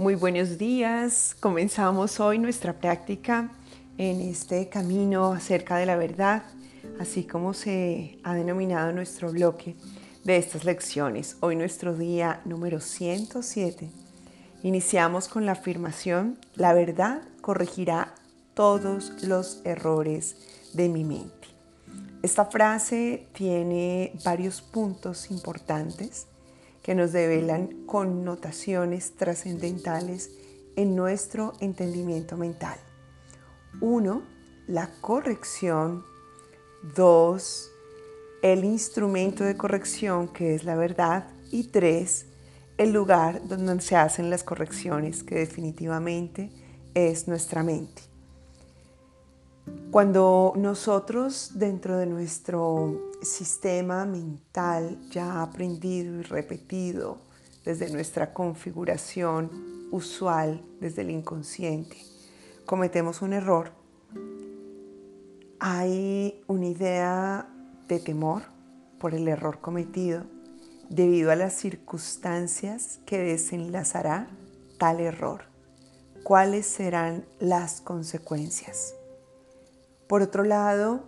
Muy buenos días. Comenzamos hoy nuestra práctica en este camino acerca de la verdad, así como se ha denominado nuestro bloque de estas lecciones. Hoy nuestro día número 107. Iniciamos con la afirmación, la verdad corregirá todos los errores de mi mente. Esta frase tiene varios puntos importantes que nos develan connotaciones trascendentales en nuestro entendimiento mental. Uno, la corrección. Dos, el instrumento de corrección que es la verdad. Y tres, el lugar donde se hacen las correcciones que definitivamente es nuestra mente. Cuando nosotros dentro de nuestro sistema mental ya aprendido y repetido desde nuestra configuración usual, desde el inconsciente, cometemos un error, hay una idea de temor por el error cometido debido a las circunstancias que desenlazará tal error. ¿Cuáles serán las consecuencias? Por otro lado,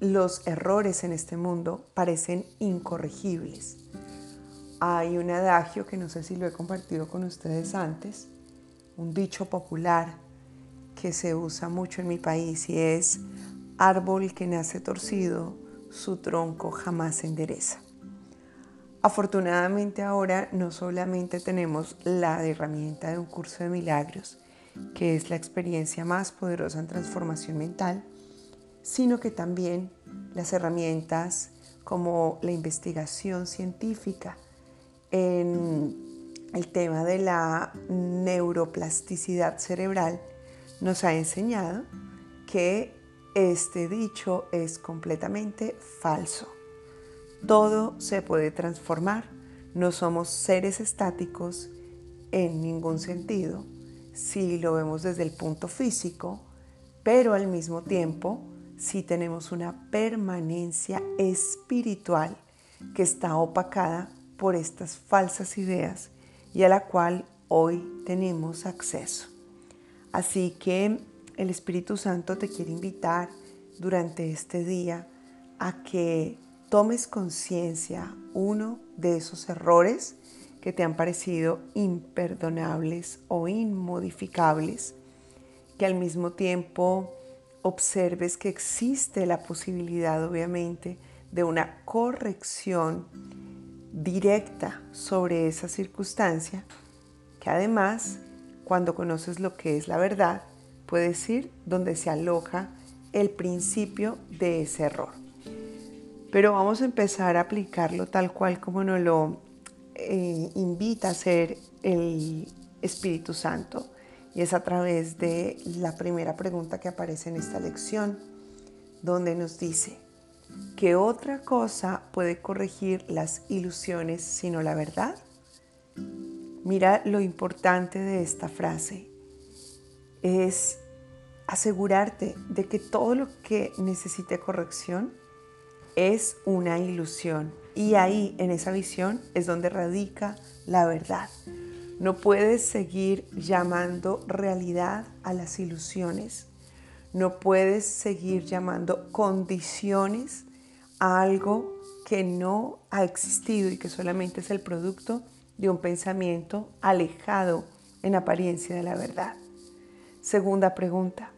los errores en este mundo parecen incorregibles. Hay un adagio que no sé si lo he compartido con ustedes antes, un dicho popular que se usa mucho en mi país y es árbol que nace torcido, su tronco jamás se endereza. Afortunadamente ahora no solamente tenemos la herramienta de un curso de milagros, que es la experiencia más poderosa en transformación mental, sino que también las herramientas como la investigación científica en el tema de la neuroplasticidad cerebral nos ha enseñado que este dicho es completamente falso. Todo se puede transformar, no somos seres estáticos en ningún sentido si lo vemos desde el punto físico, pero al mismo tiempo si tenemos una permanencia espiritual que está opacada por estas falsas ideas y a la cual hoy tenemos acceso. Así que el Espíritu Santo te quiere invitar durante este día a que tomes conciencia, uno, de esos errores que te han parecido imperdonables o inmodificables, que al mismo tiempo observes que existe la posibilidad, obviamente, de una corrección directa sobre esa circunstancia, que además, cuando conoces lo que es la verdad, puedes ir donde se aloja el principio de ese error. Pero vamos a empezar a aplicarlo tal cual como nos lo eh, invita a ser el Espíritu Santo y es a través de la primera pregunta que aparece en esta lección, donde nos dice, ¿qué otra cosa puede corregir las ilusiones sino la verdad? Mira lo importante de esta frase. Es asegurarte de que todo lo que necesite corrección es una ilusión. Y ahí, en esa visión, es donde radica la verdad. No puedes seguir llamando realidad a las ilusiones. No puedes seguir llamando condiciones a algo que no ha existido y que solamente es el producto de un pensamiento alejado en apariencia de la verdad. Segunda pregunta.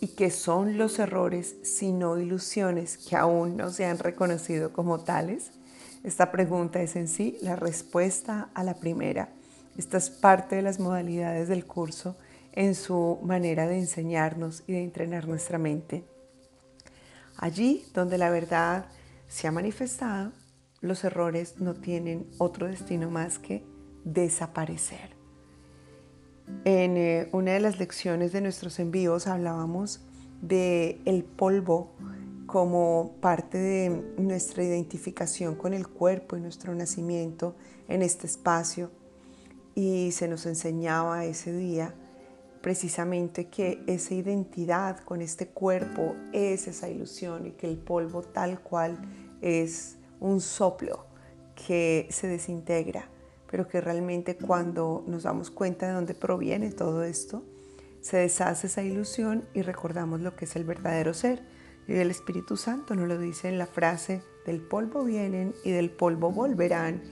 ¿Y qué son los errores sino ilusiones que aún no se han reconocido como tales? Esta pregunta es en sí la respuesta a la primera. Esta es parte de las modalidades del curso en su manera de enseñarnos y de entrenar nuestra mente. Allí donde la verdad se ha manifestado, los errores no tienen otro destino más que desaparecer. En eh, una de las lecciones de nuestros envíos hablábamos de el polvo como parte de nuestra identificación con el cuerpo y nuestro nacimiento en este espacio y se nos enseñaba ese día precisamente que esa identidad con este cuerpo es esa ilusión y que el polvo tal cual es un soplo que se desintegra pero que realmente cuando nos damos cuenta de dónde proviene todo esto, se deshace esa ilusión y recordamos lo que es el verdadero ser. Y el Espíritu Santo nos lo dice en la frase, del polvo vienen y del polvo volverán,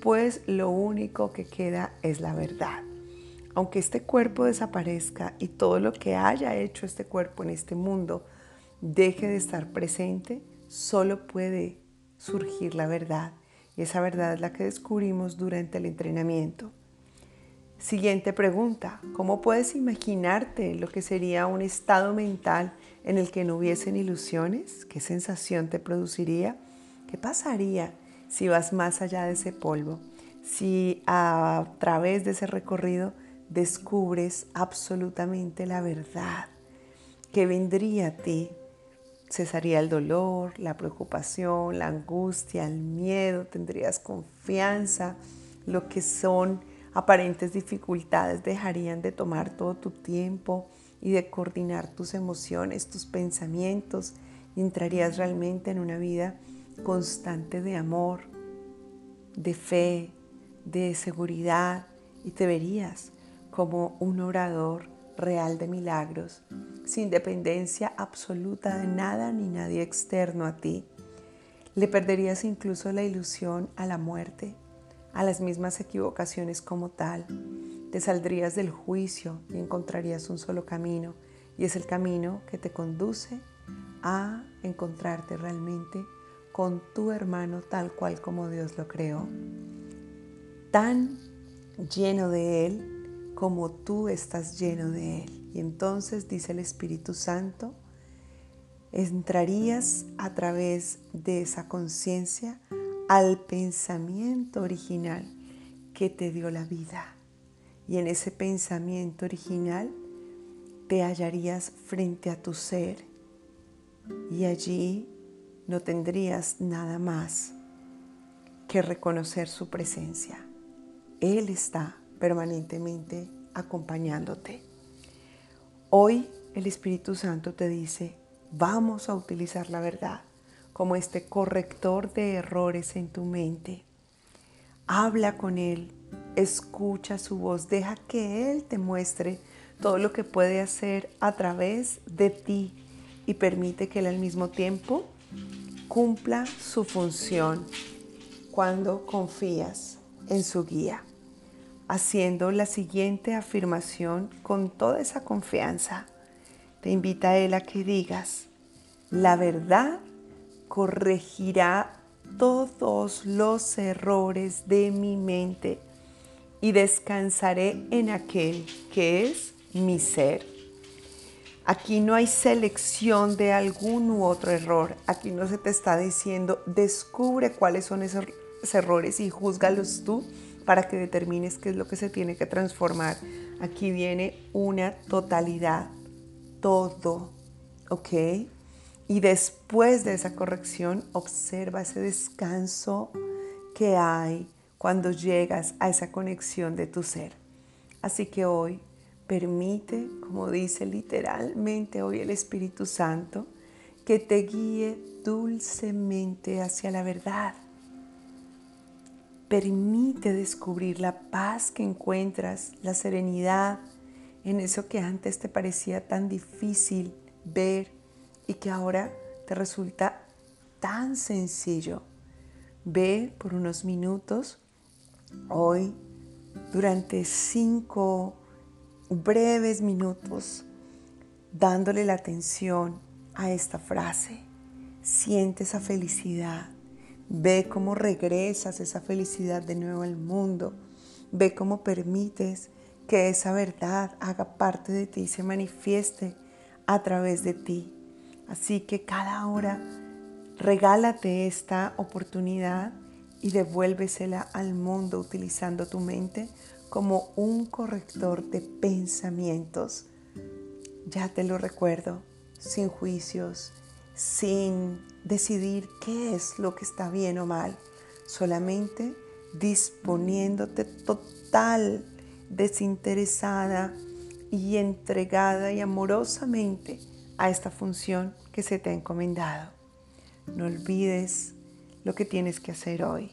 pues lo único que queda es la verdad. Aunque este cuerpo desaparezca y todo lo que haya hecho este cuerpo en este mundo deje de estar presente, solo puede surgir la verdad. Y esa verdad es la que descubrimos durante el entrenamiento. Siguiente pregunta, ¿cómo puedes imaginarte lo que sería un estado mental en el que no hubiesen ilusiones? ¿Qué sensación te produciría? ¿Qué pasaría si vas más allá de ese polvo? Si a través de ese recorrido descubres absolutamente la verdad que vendría a ti. Cesaría el dolor, la preocupación, la angustia, el miedo, tendrías confianza, lo que son aparentes dificultades dejarían de tomar todo tu tiempo y de coordinar tus emociones, tus pensamientos y entrarías realmente en una vida constante de amor, de fe, de seguridad y te verías como un orador real de milagros, sin dependencia absoluta de nada ni nadie externo a ti. Le perderías incluso la ilusión a la muerte a las mismas equivocaciones como tal. Te saldrías del juicio y encontrarías un solo camino, y es el camino que te conduce a encontrarte realmente con tu hermano tal cual como Dios lo creó. Tan lleno de Él como tú estás lleno de Él. Y entonces, dice el Espíritu Santo, entrarías a través de esa conciencia al pensamiento original que te dio la vida. Y en ese pensamiento original te hallarías frente a tu ser y allí no tendrías nada más que reconocer su presencia. Él está permanentemente acompañándote. Hoy el Espíritu Santo te dice, vamos a utilizar la verdad como este corrector de errores en tu mente. Habla con Él, escucha su voz, deja que Él te muestre todo lo que puede hacer a través de ti y permite que Él al mismo tiempo cumpla su función cuando confías en su guía, haciendo la siguiente afirmación con toda esa confianza. Te invita a Él a que digas, la verdad corregirá todos los errores de mi mente y descansaré en aquel que es mi ser. Aquí no hay selección de algún u otro error. Aquí no se te está diciendo, descubre cuáles son esos errores y júzgalos tú para que determines qué es lo que se tiene que transformar. Aquí viene una totalidad, todo, ¿ok? Y después de esa corrección, observa ese descanso que hay cuando llegas a esa conexión de tu ser. Así que hoy permite, como dice literalmente hoy el Espíritu Santo, que te guíe dulcemente hacia la verdad. Permite descubrir la paz que encuentras, la serenidad en eso que antes te parecía tan difícil ver y que ahora te resulta tan sencillo. Ve por unos minutos hoy durante cinco breves minutos dándole la atención a esta frase. Siente esa felicidad. Ve cómo regresas esa felicidad de nuevo al mundo. Ve cómo permites que esa verdad haga parte de ti y se manifieste a través de ti. Así que cada hora regálate esta oportunidad y devuélvesela al mundo utilizando tu mente como un corrector de pensamientos. Ya te lo recuerdo, sin juicios, sin decidir qué es lo que está bien o mal, solamente disponiéndote total, desinteresada y entregada y amorosamente a esta función que se te ha encomendado. No olvides lo que tienes que hacer hoy.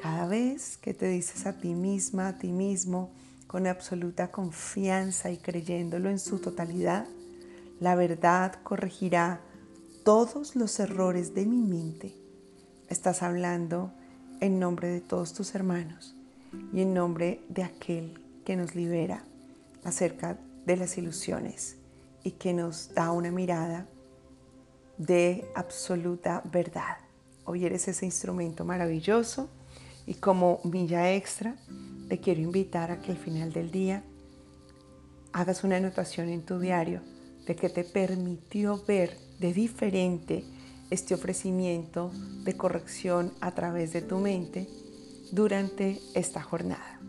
Cada vez que te dices a ti misma, a ti mismo, con absoluta confianza y creyéndolo en su totalidad, la verdad corregirá todos los errores de mi mente. Estás hablando en nombre de todos tus hermanos y en nombre de aquel que nos libera acerca de las ilusiones y que nos da una mirada de absoluta verdad. Hoy eres ese instrumento maravilloso y como milla extra te quiero invitar a que al final del día hagas una anotación en tu diario de que te permitió ver de diferente este ofrecimiento de corrección a través de tu mente durante esta jornada.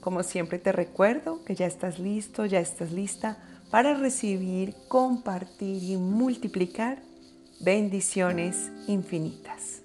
Como siempre te recuerdo que ya estás listo, ya estás lista para recibir, compartir y multiplicar bendiciones infinitas.